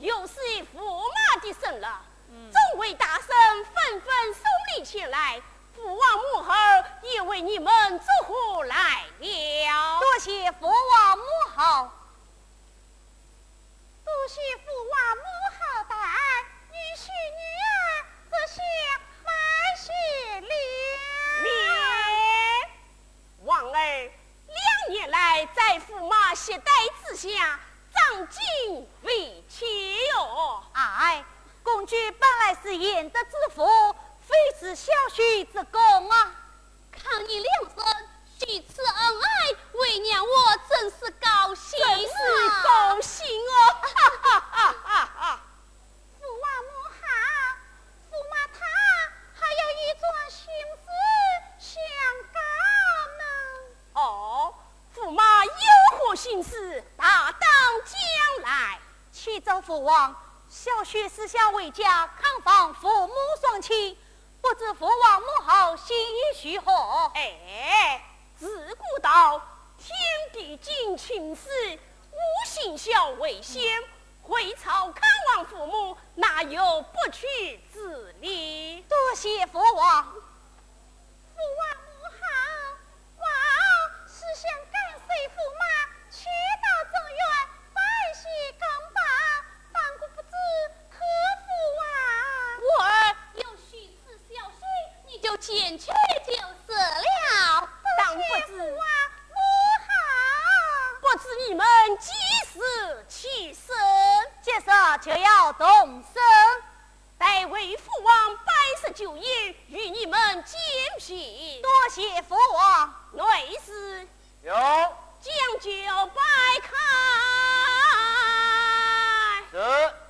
又是驸马的生日，众位大神纷纷送礼前来，父王母后也为你们祝贺来了。多谢父王母后，多谢父王母后大爱，女婿女儿这些满谢了。免，王儿两年来在驸马携带之下，长进为切哟。哎，公举本来是贤德之妇，非是小婿之功啊。抗你两声，许此恩爱，为娘我真是高兴真是啊！高兴哦！哈哈哈哈哈！父王母好，驸马他还有一桩心事想告呢。哦，驸马有何心事，大当将来。启奏父王，小婿思想为家康放父母双亲，不知父王母后心意许何？哎，自古道天地尽情事，无心孝为先。回朝看望父母，哪有不去之理？多谢父王。父王母好，王是想为驸马去到正院，拜谢刚霸，万古不知何父啊！我儿有许次孝顺，你就进去就是了。多谢父王，你好。不知你们几时起身？今日就要动身，待为父王摆设酒宴，与你们见别。多谢父王，累死。有将酒摆开。是。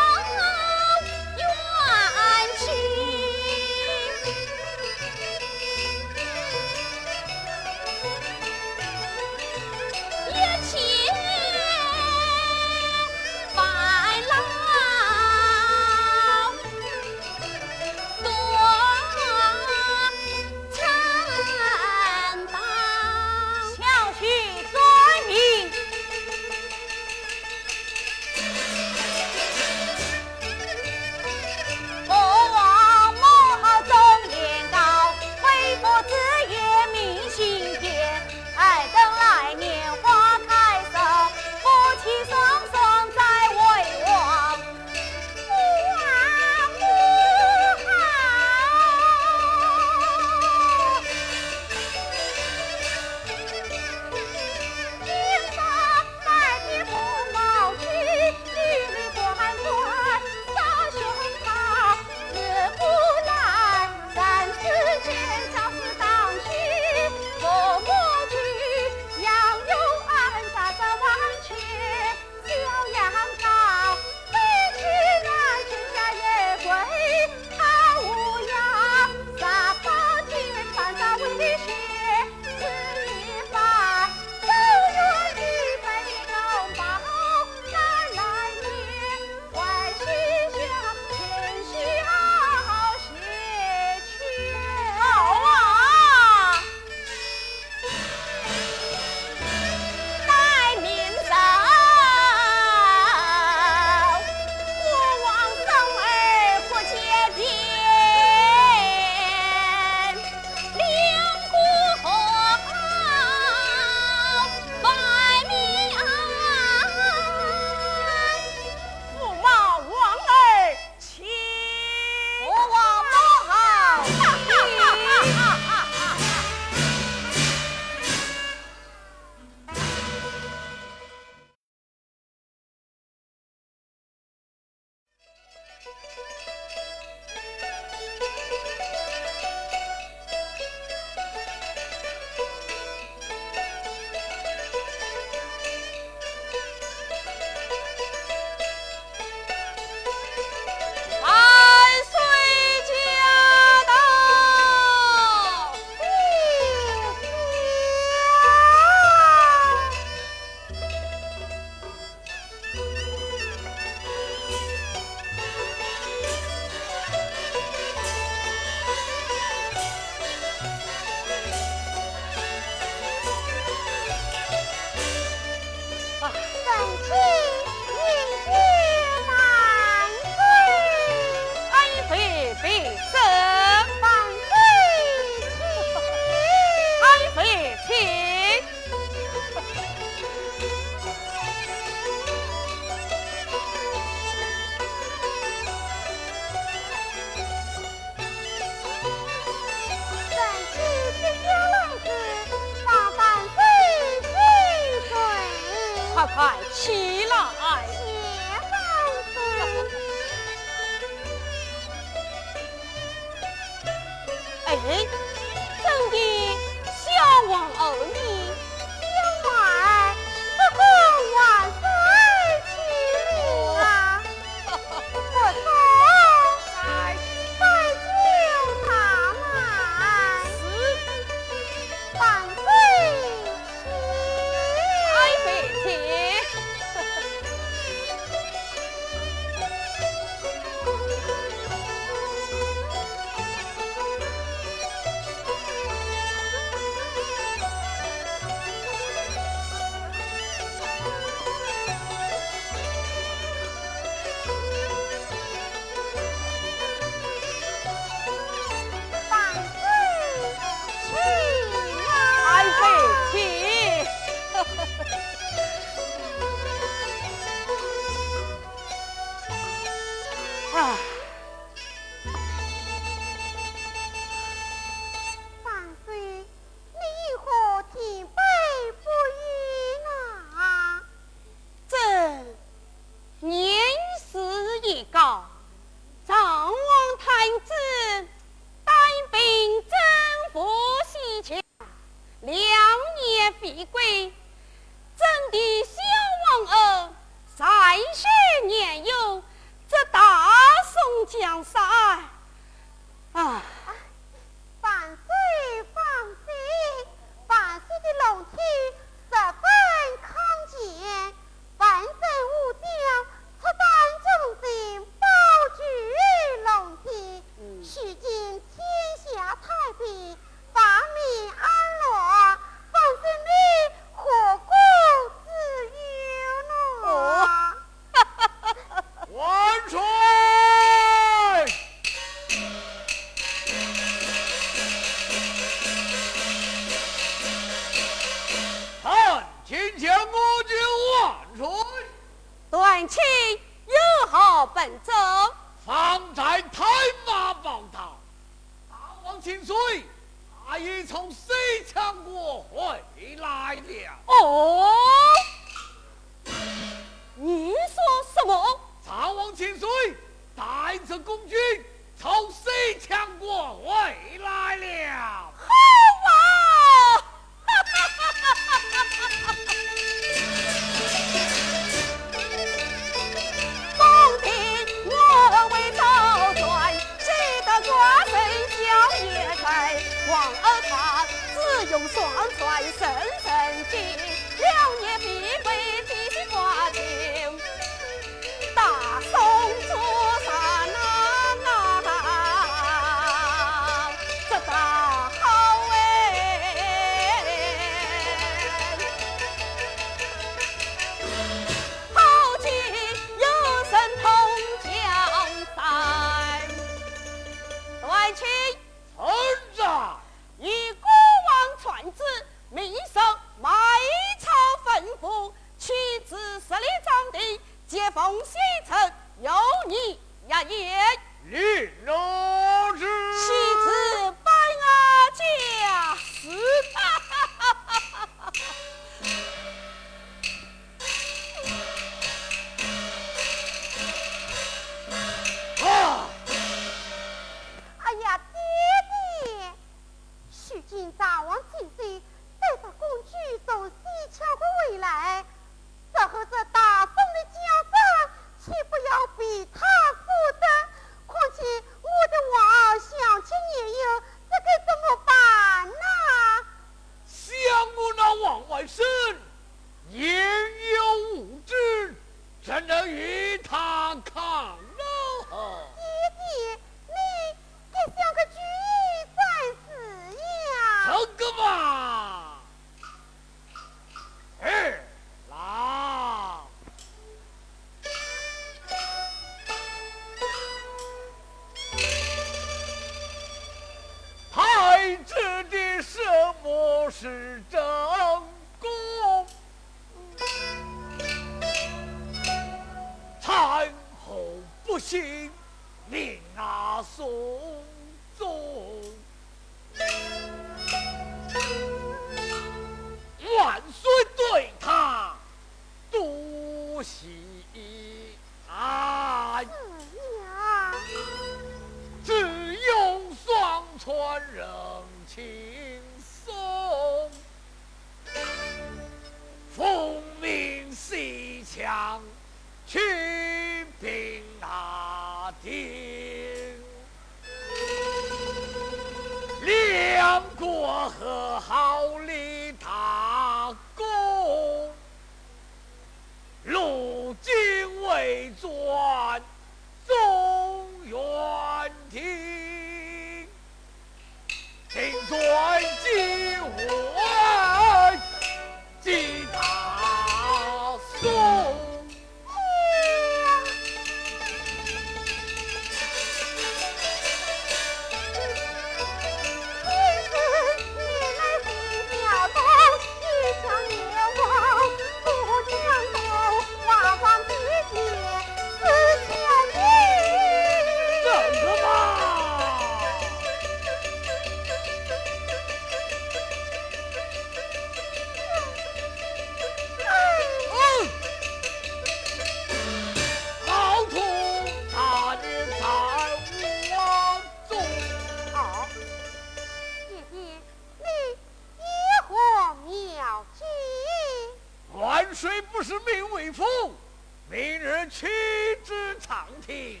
听，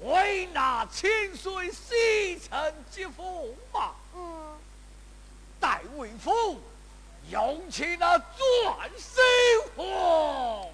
为那清水西城接风马。待为父，用起那钻石火。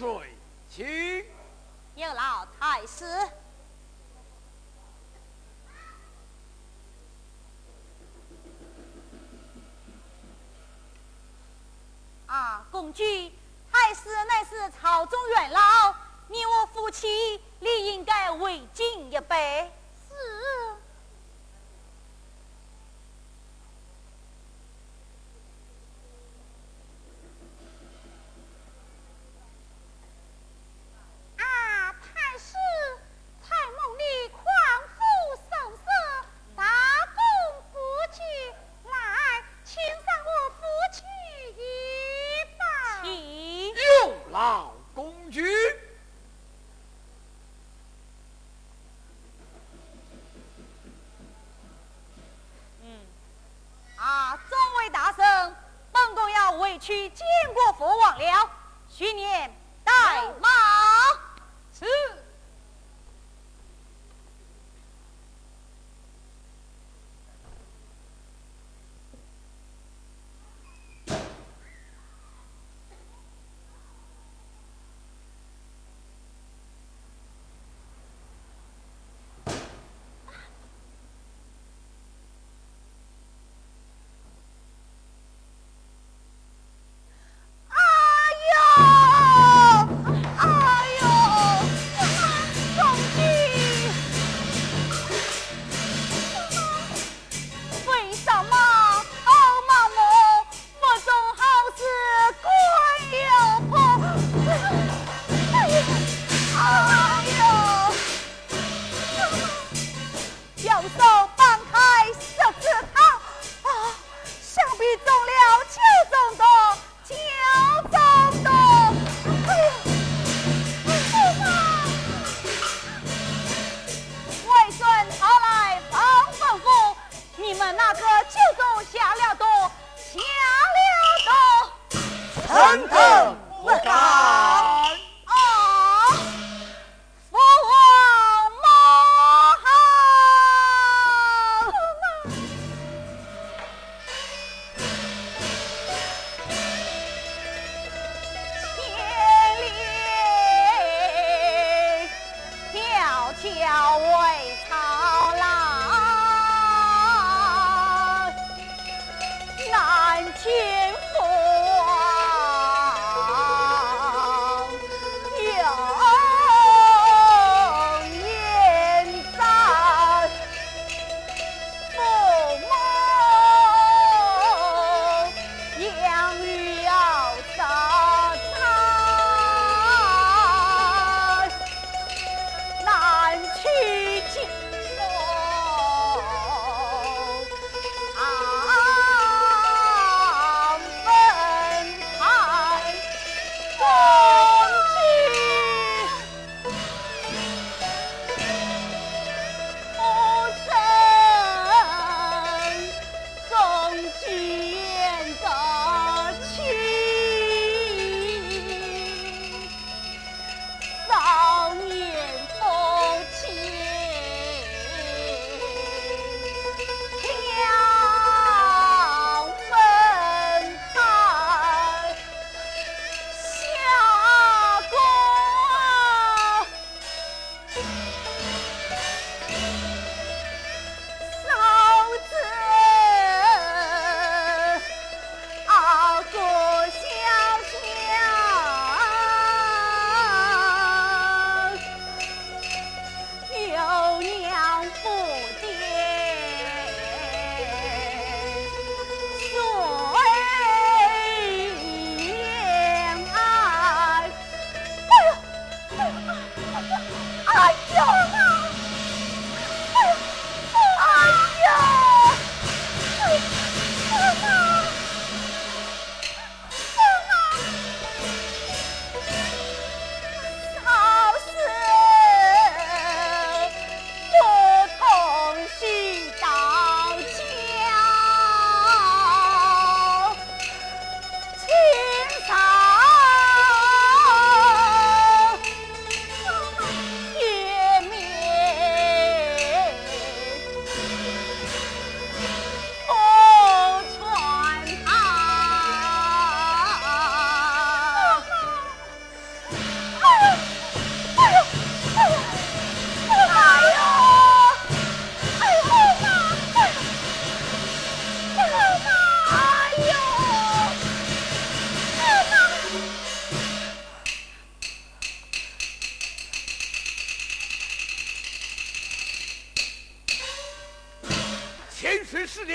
千岁，请。有劳太师。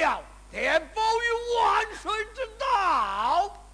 了，天保于万顺之道。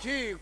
去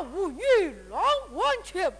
无与郎完全。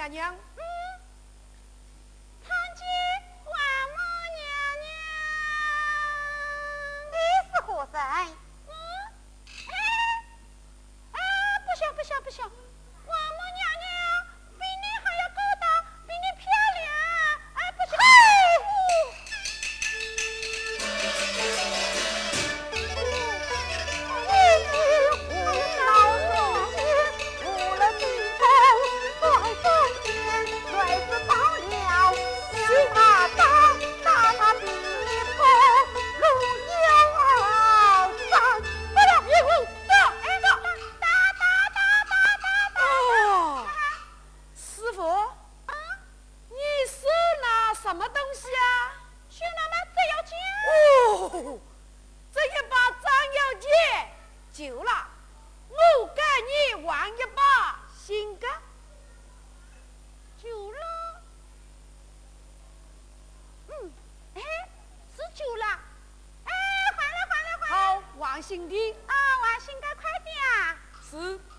娘娘啊王新该快点啊。是。